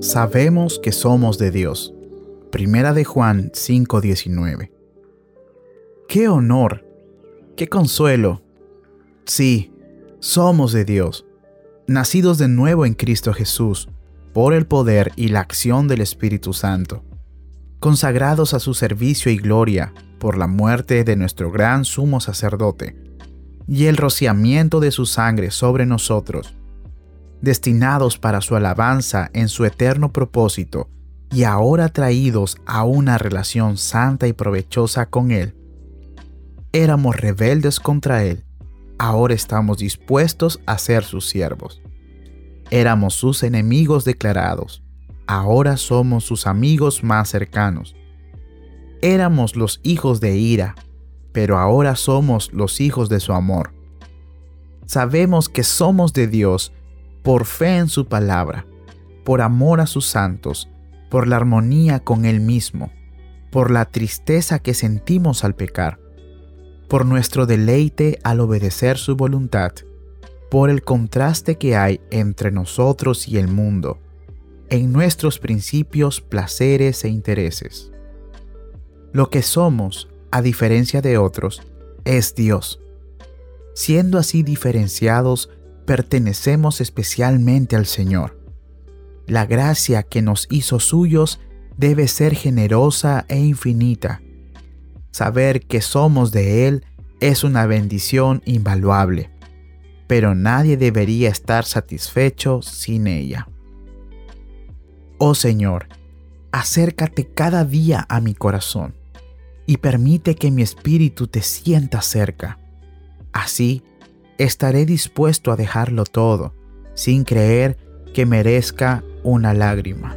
Sabemos que somos de Dios. Primera de Juan 5:19. ¡Qué honor! ¡Qué consuelo! Sí, somos de Dios, nacidos de nuevo en Cristo Jesús, por el poder y la acción del Espíritu Santo, consagrados a su servicio y gloria por la muerte de nuestro gran sumo sacerdote y el rociamiento de su sangre sobre nosotros, destinados para su alabanza en su eterno propósito y ahora traídos a una relación santa y provechosa con Él. Éramos rebeldes contra Él, ahora estamos dispuestos a ser sus siervos. Éramos sus enemigos declarados, ahora somos sus amigos más cercanos. Éramos los hijos de ira, pero ahora somos los hijos de su amor. Sabemos que somos de Dios por fe en su palabra, por amor a sus santos, por la armonía con Él mismo, por la tristeza que sentimos al pecar, por nuestro deleite al obedecer su voluntad, por el contraste que hay entre nosotros y el mundo, en nuestros principios, placeres e intereses. Lo que somos a diferencia de otros, es Dios. Siendo así diferenciados, pertenecemos especialmente al Señor. La gracia que nos hizo suyos debe ser generosa e infinita. Saber que somos de Él es una bendición invaluable, pero nadie debería estar satisfecho sin ella. Oh Señor, acércate cada día a mi corazón y permite que mi espíritu te sienta cerca. Así, estaré dispuesto a dejarlo todo, sin creer que merezca una lágrima.